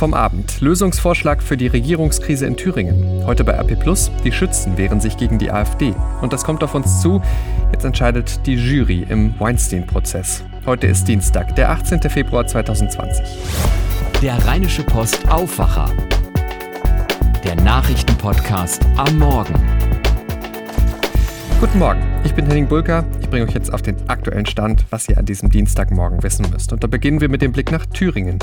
vom Abend. Lösungsvorschlag für die Regierungskrise in Thüringen. Heute bei RP Plus. Die Schützen wehren sich gegen die AfD. Und das kommt auf uns zu. Jetzt entscheidet die Jury im Weinstein-Prozess. Heute ist Dienstag, der 18. Februar 2020. Der Rheinische Post Aufwacher. Der Nachrichtenpodcast am Morgen. Guten Morgen, ich bin Henning Bulka. Bringe euch jetzt auf den aktuellen Stand, was ihr an diesem Dienstagmorgen wissen müsst. Und da beginnen wir mit dem Blick nach Thüringen,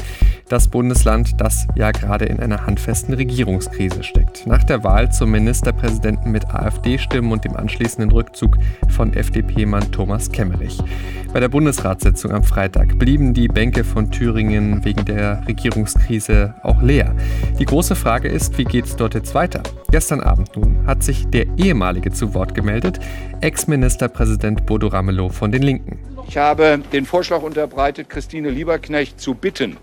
das Bundesland, das ja gerade in einer handfesten Regierungskrise steckt. Nach der Wahl zum Ministerpräsidenten mit AfD-Stimmen und dem anschließenden Rückzug von FDP-Mann Thomas Kemmerich. Bei der Bundesratssitzung am Freitag blieben die Bänke von Thüringen wegen der Regierungskrise auch leer. Die große Frage ist, wie geht es dort jetzt weiter? Gestern Abend nun hat sich der ehemalige zu Wort gemeldet, Ex-Ministerpräsident Bodo Ramelow von den Linken. Ich habe den Vorschlag unterbreitet, Christine Lieberknecht zu bitten,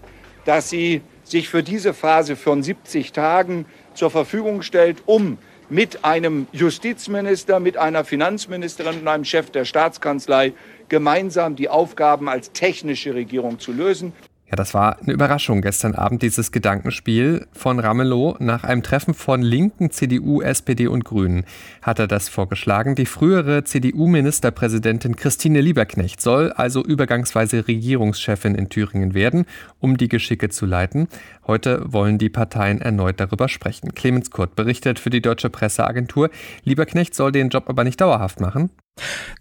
dass sie sich für diese Phase von 70 Tagen zur Verfügung stellt, um mit einem Justizminister, mit einer Finanzministerin und einem Chef der Staatskanzlei gemeinsam die Aufgaben als technische Regierung zu lösen. Ja, das war eine Überraschung gestern Abend, dieses Gedankenspiel von Ramelow. Nach einem Treffen von Linken, CDU, SPD und Grünen hat er das vorgeschlagen. Die frühere CDU-Ministerpräsidentin Christine Lieberknecht soll also übergangsweise Regierungschefin in Thüringen werden, um die Geschicke zu leiten. Heute wollen die Parteien erneut darüber sprechen. Clemens Kurt berichtet für die Deutsche Presseagentur. Lieberknecht soll den Job aber nicht dauerhaft machen.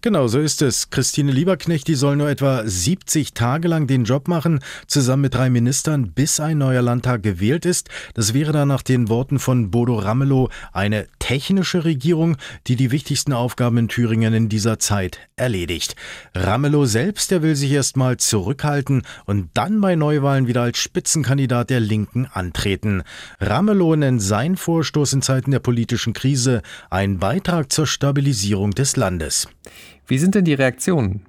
Genau, so ist es. Christine Lieberknecht, die soll nur etwa 70 Tage lang den Job machen, zusammen mit drei Ministern, bis ein neuer Landtag gewählt ist. Das wäre dann nach den Worten von Bodo Ramelow eine technische Regierung, die die wichtigsten Aufgaben in Thüringen in dieser Zeit erledigt. Ramelow selbst, der will sich erstmal zurückhalten und dann bei Neuwahlen wieder als Spitzenkandidat der Linken antreten. Ramelow nennt sein Vorstoß in Zeiten der politischen Krise einen Beitrag zur Stabilisierung des Landes. Wie sind denn die Reaktionen?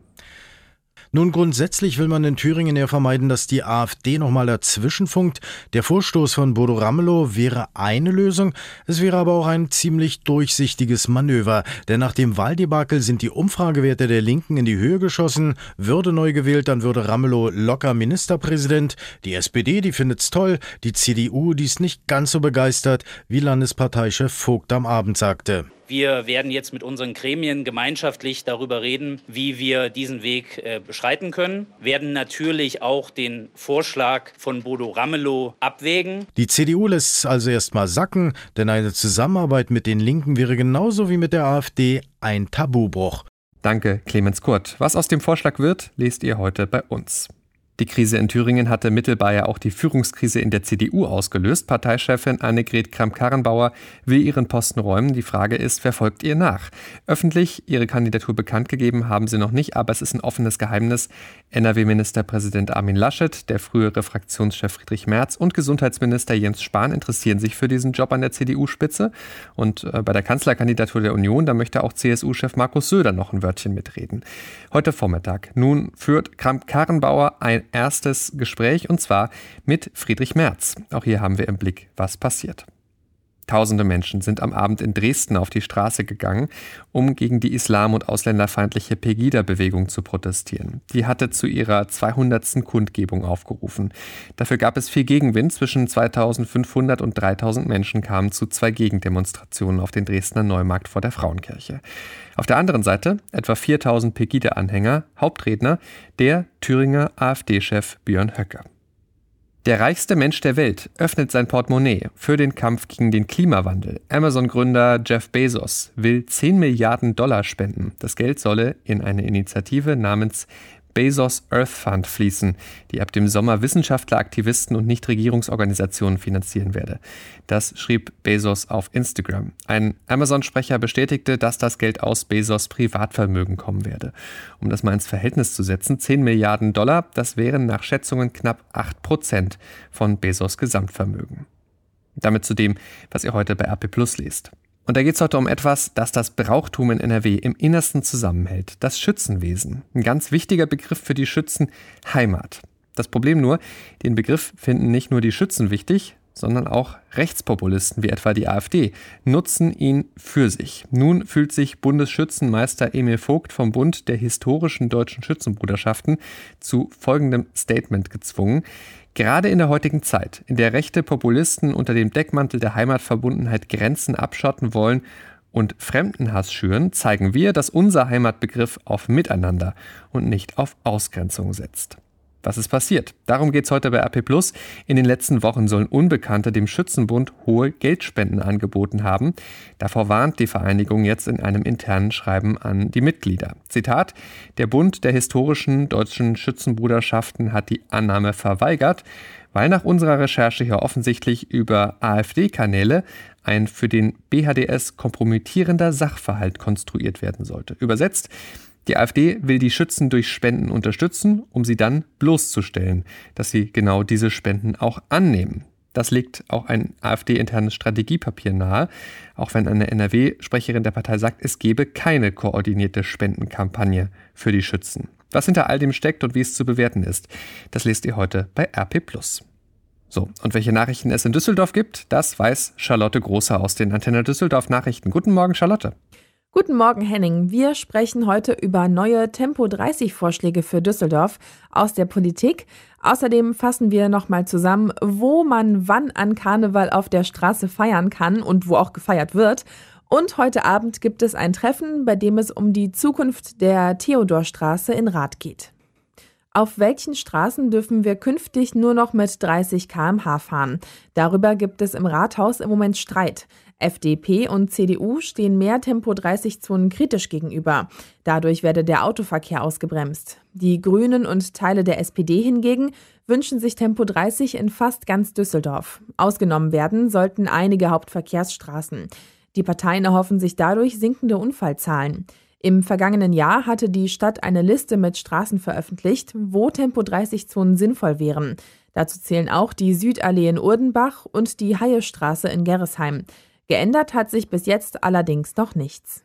Nun, grundsätzlich will man in Thüringen ja vermeiden, dass die AfD nochmal dazwischenfunkt. Der Vorstoß von Bodo Ramelow wäre eine Lösung. Es wäre aber auch ein ziemlich durchsichtiges Manöver. Denn nach dem Wahldebakel sind die Umfragewerte der Linken in die Höhe geschossen. Würde neu gewählt, dann würde Ramelow locker Ministerpräsident. Die SPD, die findet's toll. Die CDU, die ist nicht ganz so begeistert, wie Landesparteichef Vogt am Abend sagte. Wir werden jetzt mit unseren Gremien gemeinschaftlich darüber reden, wie wir diesen Weg äh, beschreiten können, werden natürlich auch den Vorschlag von Bodo Ramelow abwägen. Die CDU lässt es also erstmal sacken, denn eine Zusammenarbeit mit den Linken wäre genauso wie mit der AfD ein Tabubruch. Danke, Clemens Kurt. Was aus dem Vorschlag wird, lest ihr heute bei uns. Die Krise in Thüringen hatte mittelbar ja auch die Führungskrise in der CDU ausgelöst. Parteichefin Annegret Kramp-Karrenbauer will ihren Posten räumen. Die Frage ist, wer folgt ihr nach? Öffentlich ihre Kandidatur bekannt gegeben haben sie noch nicht, aber es ist ein offenes Geheimnis. NRW-Ministerpräsident Armin Laschet, der frühere Fraktionschef Friedrich Merz und Gesundheitsminister Jens Spahn interessieren sich für diesen Job an der CDU-Spitze. Und äh, bei der Kanzlerkandidatur der Union, da möchte auch CSU-Chef Markus Söder noch ein Wörtchen mitreden. Heute Vormittag. Nun führt Kramp-Karrenbauer ein erstes Gespräch und zwar mit Friedrich Merz. Auch hier haben wir im Blick, was passiert. Tausende Menschen sind am Abend in Dresden auf die Straße gegangen, um gegen die islam- und ausländerfeindliche Pegida-Bewegung zu protestieren. Die hatte zu ihrer 200. Kundgebung aufgerufen. Dafür gab es viel Gegenwind. Zwischen 2500 und 3000 Menschen kamen zu zwei Gegendemonstrationen auf den Dresdner Neumarkt vor der Frauenkirche. Auf der anderen Seite etwa 4000 Pegida-Anhänger, Hauptredner der Thüringer AfD-Chef Björn Höcke. Der reichste Mensch der Welt öffnet sein Portemonnaie für den Kampf gegen den Klimawandel. Amazon-Gründer Jeff Bezos will 10 Milliarden Dollar spenden. Das Geld solle in eine Initiative namens Bezos Earth Fund fließen, die ab dem Sommer Wissenschaftler, Aktivisten und Nichtregierungsorganisationen finanzieren werde. Das schrieb Bezos auf Instagram. Ein Amazon-Sprecher bestätigte, dass das Geld aus Bezos Privatvermögen kommen werde. Um das mal ins Verhältnis zu setzen, 10 Milliarden Dollar, das wären nach Schätzungen knapp 8 Prozent von Bezos Gesamtvermögen. Damit zu dem, was ihr heute bei RP Plus lest. Und da geht es heute um etwas, das das Brauchtum in NRW im Innersten zusammenhält, das Schützenwesen. Ein ganz wichtiger Begriff für die Schützen, Heimat. Das Problem nur, den Begriff finden nicht nur die Schützen wichtig, sondern auch Rechtspopulisten wie etwa die AfD nutzen ihn für sich. Nun fühlt sich Bundesschützenmeister Emil Vogt vom Bund der historischen deutschen Schützenbruderschaften zu folgendem Statement gezwungen. Gerade in der heutigen Zeit, in der rechte Populisten unter dem Deckmantel der Heimatverbundenheit Grenzen abschotten wollen und Fremdenhass schüren, zeigen wir, dass unser Heimatbegriff auf Miteinander und nicht auf Ausgrenzung setzt. Was ist passiert? Darum geht es heute bei RP Plus. In den letzten Wochen sollen Unbekannte dem Schützenbund hohe Geldspenden angeboten haben. Davor warnt die Vereinigung jetzt in einem internen Schreiben an die Mitglieder. Zitat: Der Bund der historischen deutschen Schützenbruderschaften hat die Annahme verweigert, weil nach unserer Recherche hier offensichtlich über AfD-Kanäle ein für den BHDS kompromittierender Sachverhalt konstruiert werden sollte. Übersetzt, die AfD will die Schützen durch Spenden unterstützen, um sie dann bloßzustellen, dass sie genau diese Spenden auch annehmen. Das legt auch ein AfD-internes Strategiepapier nahe, auch wenn eine NRW-Sprecherin der Partei sagt, es gebe keine koordinierte Spendenkampagne für die Schützen. Was hinter all dem steckt und wie es zu bewerten ist, das lest ihr heute bei RP+. So, und welche Nachrichten es in Düsseldorf gibt, das weiß Charlotte Großer aus den Antenne Düsseldorf Nachrichten. Guten Morgen, Charlotte. Guten Morgen, Henning. Wir sprechen heute über neue Tempo 30 Vorschläge für Düsseldorf aus der Politik. Außerdem fassen wir nochmal zusammen, wo man wann an Karneval auf der Straße feiern kann und wo auch gefeiert wird. Und heute Abend gibt es ein Treffen, bei dem es um die Zukunft der Theodorstraße in Rath geht. Auf welchen Straßen dürfen wir künftig nur noch mit 30 km/h fahren? Darüber gibt es im Rathaus im Moment Streit. FDP und CDU stehen mehr Tempo-30-Zonen kritisch gegenüber. Dadurch werde der Autoverkehr ausgebremst. Die Grünen und Teile der SPD hingegen wünschen sich Tempo 30 in fast ganz Düsseldorf. Ausgenommen werden sollten einige Hauptverkehrsstraßen. Die Parteien erhoffen sich dadurch sinkende Unfallzahlen. Im vergangenen Jahr hatte die Stadt eine Liste mit Straßen veröffentlicht, wo Tempo-30-Zonen sinnvoll wären. Dazu zählen auch die Südallee in Urdenbach und die Haiestraße in Gerresheim. Geändert hat sich bis jetzt allerdings noch nichts.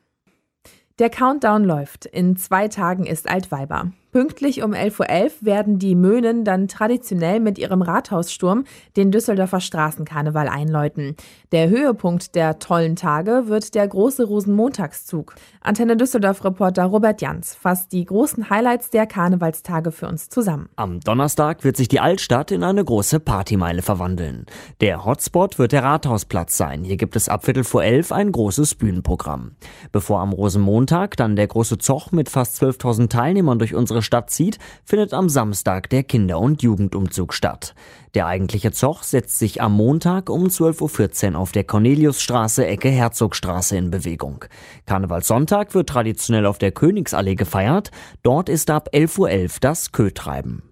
Der Countdown läuft. In zwei Tagen ist Altweiber. Pünktlich um 11.11 Uhr werden die Möhnen dann traditionell mit ihrem Rathaussturm den Düsseldorfer Straßenkarneval einläuten. Der Höhepunkt der tollen Tage wird der große Rosenmontagszug. Antenne Düsseldorf-Reporter Robert Jans fasst die großen Highlights der Karnevalstage für uns zusammen. Am Donnerstag wird sich die Altstadt in eine große Partymeile verwandeln. Der Hotspot wird der Rathausplatz sein. Hier gibt es ab Viertel vor elf ein großes Bühnenprogramm. Bevor am Rosenmontag dann der große Zoch mit fast 12.000 Teilnehmern durch unsere unsere Stadt zieht, findet am Samstag der Kinder- und Jugendumzug statt. Der eigentliche Zoch setzt sich am Montag um 12.14 Uhr auf der Corneliusstraße Ecke Herzogstraße in Bewegung. Karnevalssonntag wird traditionell auf der Königsallee gefeiert. Dort ist ab 11.11 Uhr das Kötreiben.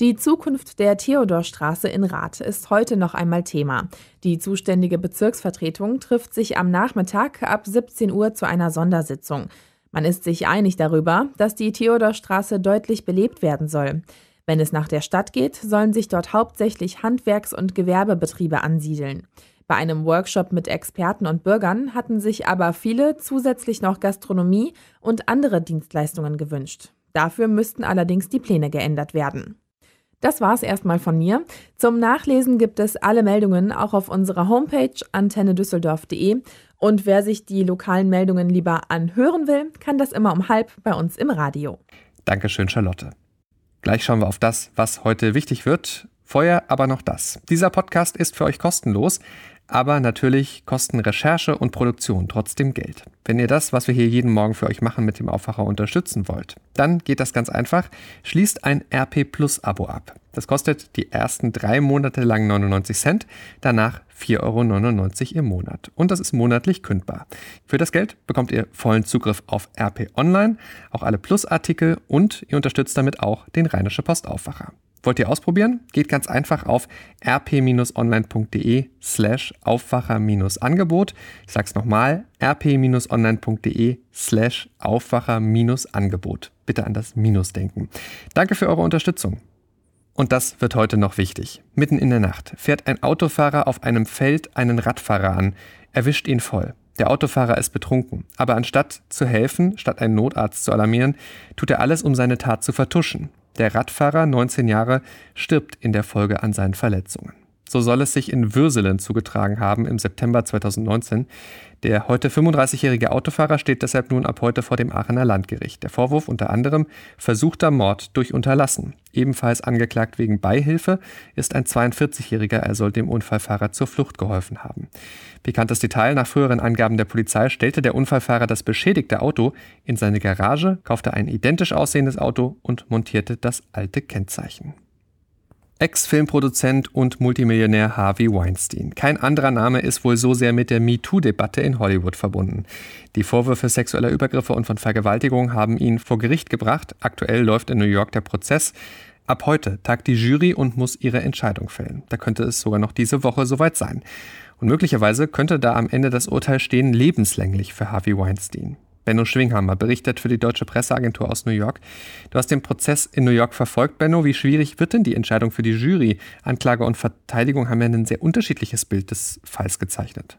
Die Zukunft der Theodorstraße in Rath ist heute noch einmal Thema. Die zuständige Bezirksvertretung trifft sich am Nachmittag ab 17 Uhr zu einer Sondersitzung. Man ist sich einig darüber, dass die Theodorstraße deutlich belebt werden soll. Wenn es nach der Stadt geht, sollen sich dort hauptsächlich Handwerks- und Gewerbebetriebe ansiedeln. Bei einem Workshop mit Experten und Bürgern hatten sich aber viele zusätzlich noch Gastronomie und andere Dienstleistungen gewünscht. Dafür müssten allerdings die Pläne geändert werden. Das war's erstmal von mir. Zum Nachlesen gibt es alle Meldungen auch auf unserer Homepage antennedüsseldorf.de und wer sich die lokalen Meldungen lieber anhören will, kann das immer um halb bei uns im Radio. Dankeschön, Charlotte. Gleich schauen wir auf das, was heute wichtig wird. Vorher aber noch das. Dieser Podcast ist für euch kostenlos, aber natürlich kosten Recherche und Produktion trotzdem Geld. Wenn ihr das, was wir hier jeden Morgen für euch machen, mit dem Aufwacher unterstützen wollt, dann geht das ganz einfach. Schließt ein RP Plus Abo ab. Das kostet die ersten drei Monate lang 99 Cent, danach 4,99 Euro im Monat. Und das ist monatlich kündbar. Für das Geld bekommt ihr vollen Zugriff auf RP Online, auch alle Plus-Artikel und ihr unterstützt damit auch den Rheinische Postaufwacher. Wollt ihr ausprobieren? Geht ganz einfach auf rp-online.de slash Aufwacher-Angebot. Ich sag's nochmal, rp-online.de slash Aufwacher-Angebot. Bitte an das Minus denken. Danke für eure Unterstützung. Und das wird heute noch wichtig. Mitten in der Nacht fährt ein Autofahrer auf einem Feld einen Radfahrer an, erwischt ihn voll. Der Autofahrer ist betrunken, aber anstatt zu helfen, statt einen Notarzt zu alarmieren, tut er alles, um seine Tat zu vertuschen. Der Radfahrer, 19 Jahre, stirbt in der Folge an seinen Verletzungen. So soll es sich in Würselen zugetragen haben im September 2019. Der heute 35-jährige Autofahrer steht deshalb nun ab heute vor dem Aachener Landgericht. Der Vorwurf unter anderem versuchter Mord durch Unterlassen. Ebenfalls angeklagt wegen Beihilfe ist ein 42-jähriger. Er soll dem Unfallfahrer zur Flucht geholfen haben. Pikantes Detail: Nach früheren Angaben der Polizei stellte der Unfallfahrer das beschädigte Auto in seine Garage, kaufte ein identisch aussehendes Auto und montierte das alte Kennzeichen. Ex-Filmproduzent und Multimillionär Harvey Weinstein. Kein anderer Name ist wohl so sehr mit der MeToo-Debatte in Hollywood verbunden. Die Vorwürfe sexueller Übergriffe und von Vergewaltigung haben ihn vor Gericht gebracht. Aktuell läuft in New York der Prozess. Ab heute tagt die Jury und muss ihre Entscheidung fällen. Da könnte es sogar noch diese Woche soweit sein. Und möglicherweise könnte da am Ende das Urteil stehen lebenslänglich für Harvey Weinstein. Benno Schwinghammer berichtet für die Deutsche Presseagentur aus New York. Du hast den Prozess in New York verfolgt, Benno. Wie schwierig wird denn die Entscheidung für die Jury? Anklage und Verteidigung haben ja ein sehr unterschiedliches Bild des Falls gezeichnet.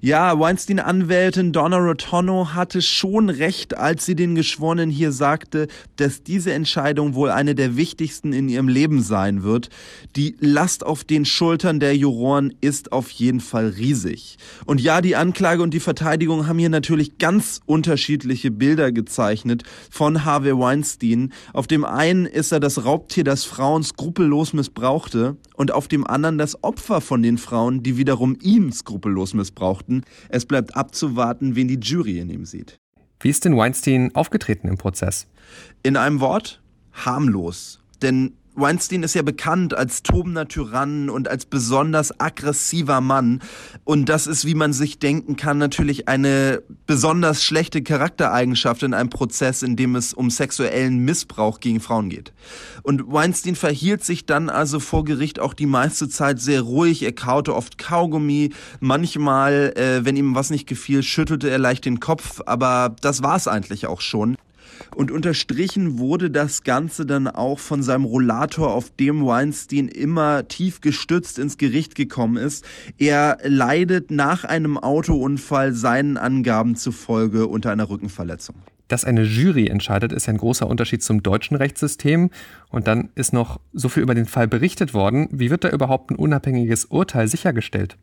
Ja, Weinstein-Anwältin Donna Rotono hatte schon recht, als sie den Geschworenen hier sagte, dass diese Entscheidung wohl eine der wichtigsten in ihrem Leben sein wird. Die Last auf den Schultern der Juroren ist auf jeden Fall riesig. Und ja, die Anklage und die Verteidigung haben hier natürlich ganz unterschiedliche Bilder gezeichnet von Harvey Weinstein. Auf dem einen ist er das Raubtier, das Frauen skrupellos missbrauchte und auf dem anderen das Opfer von den Frauen, die wiederum ihn skrupellos missbrauchten. Es bleibt abzuwarten, wen die Jury in ihm sieht. Wie ist denn Weinstein aufgetreten im Prozess? In einem Wort, harmlos. Denn Weinstein ist ja bekannt als tobender Tyrann und als besonders aggressiver Mann. Und das ist, wie man sich denken kann, natürlich eine besonders schlechte Charaktereigenschaft in einem Prozess, in dem es um sexuellen Missbrauch gegen Frauen geht. Und Weinstein verhielt sich dann also vor Gericht auch die meiste Zeit sehr ruhig. Er kaute oft Kaugummi. Manchmal, äh, wenn ihm was nicht gefiel, schüttelte er leicht den Kopf. Aber das war es eigentlich auch schon. Und unterstrichen wurde das Ganze dann auch von seinem Rollator, auf dem Weinstein immer tief gestützt ins Gericht gekommen ist. Er leidet nach einem Autounfall seinen Angaben zufolge unter einer Rückenverletzung. Dass eine Jury entscheidet, ist ein großer Unterschied zum deutschen Rechtssystem. Und dann ist noch so viel über den Fall berichtet worden. Wie wird da überhaupt ein unabhängiges Urteil sichergestellt?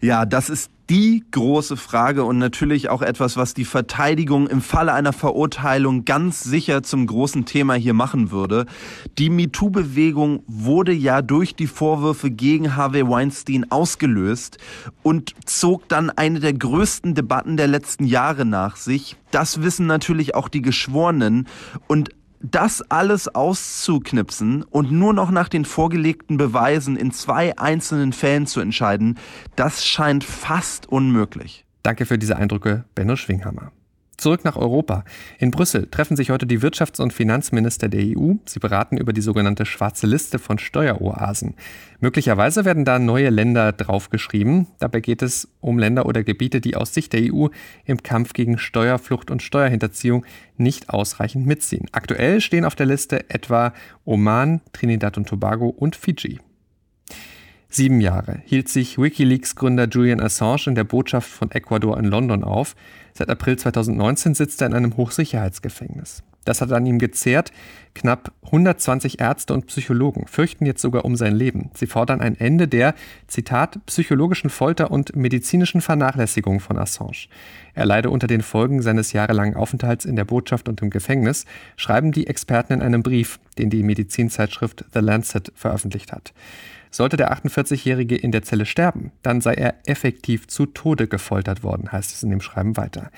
Ja, das ist die große Frage und natürlich auch etwas, was die Verteidigung im Falle einer Verurteilung ganz sicher zum großen Thema hier machen würde. Die MeToo-Bewegung wurde ja durch die Vorwürfe gegen Harvey Weinstein ausgelöst und zog dann eine der größten Debatten der letzten Jahre nach sich. Das wissen natürlich auch die Geschworenen und das alles auszuknipsen und nur noch nach den vorgelegten Beweisen in zwei einzelnen Fällen zu entscheiden, das scheint fast unmöglich. Danke für diese Eindrücke, Benno Schwinghammer. Zurück nach Europa. In Brüssel treffen sich heute die Wirtschafts- und Finanzminister der EU. Sie beraten über die sogenannte schwarze Liste von Steueroasen. Möglicherweise werden da neue Länder draufgeschrieben. Dabei geht es um Länder oder Gebiete, die aus Sicht der EU im Kampf gegen Steuerflucht und Steuerhinterziehung nicht ausreichend mitziehen. Aktuell stehen auf der Liste etwa Oman, Trinidad und Tobago und Fiji. Sieben Jahre hielt sich Wikileaks-Gründer Julian Assange in der Botschaft von Ecuador in London auf. Seit April 2019 sitzt er in einem Hochsicherheitsgefängnis. Das hat an ihm gezehrt. Knapp 120 Ärzte und Psychologen fürchten jetzt sogar um sein Leben. Sie fordern ein Ende der, Zitat, psychologischen Folter und medizinischen Vernachlässigung von Assange. Er leide unter den Folgen seines jahrelangen Aufenthalts in der Botschaft und im Gefängnis, schreiben die Experten in einem Brief, den die Medizinzeitschrift The Lancet veröffentlicht hat. Sollte der 48-Jährige in der Zelle sterben, dann sei er effektiv zu Tode gefoltert worden, heißt es in dem Schreiben weiter.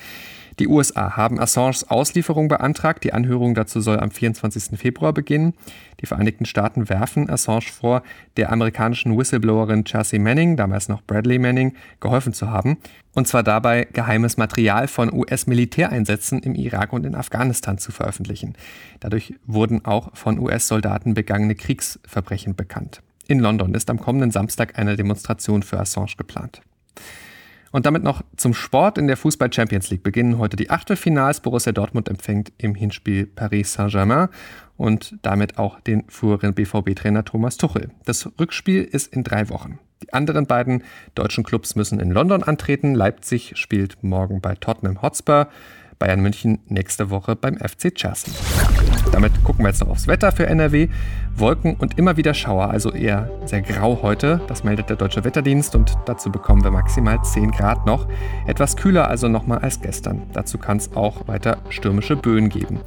Die USA haben Assanges Auslieferung beantragt. Die Anhörung dazu soll am 24. Februar beginnen. Die Vereinigten Staaten werfen Assange vor, der amerikanischen Whistleblowerin Chelsea Manning, damals noch Bradley Manning, geholfen zu haben. Und zwar dabei, geheimes Material von US-Militäreinsätzen im Irak und in Afghanistan zu veröffentlichen. Dadurch wurden auch von US-Soldaten begangene Kriegsverbrechen bekannt. In London ist am kommenden Samstag eine Demonstration für Assange geplant. Und damit noch zum Sport. In der Fußball Champions League beginnen heute die Achtelfinals. Borussia Dortmund empfängt im Hinspiel Paris Saint-Germain und damit auch den früheren BVB-Trainer Thomas Tuchel. Das Rückspiel ist in drei Wochen. Die anderen beiden deutschen Clubs müssen in London antreten. Leipzig spielt morgen bei Tottenham Hotspur. Bayern München nächste Woche beim FC Chelsea. Damit gucken wir jetzt noch aufs Wetter für NRW. Wolken und immer wieder Schauer, also eher sehr grau heute. Das meldet der Deutsche Wetterdienst und dazu bekommen wir maximal 10 Grad noch. Etwas kühler also nochmal als gestern. Dazu kann es auch weiter stürmische Böen geben.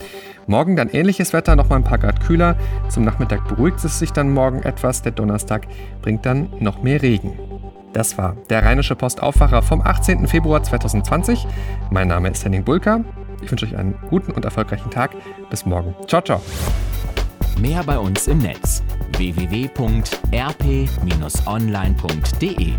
Morgen dann ähnliches Wetter, nochmal ein paar Grad kühler. Zum Nachmittag beruhigt es sich dann morgen etwas. Der Donnerstag bringt dann noch mehr Regen. Das war der Rheinische Postaufwacher vom 18. Februar 2020. Mein Name ist Henning Bulka. Ich wünsche euch einen guten und erfolgreichen Tag. Bis morgen. Ciao, ciao. Mehr bei uns im Netz www.rp-online.de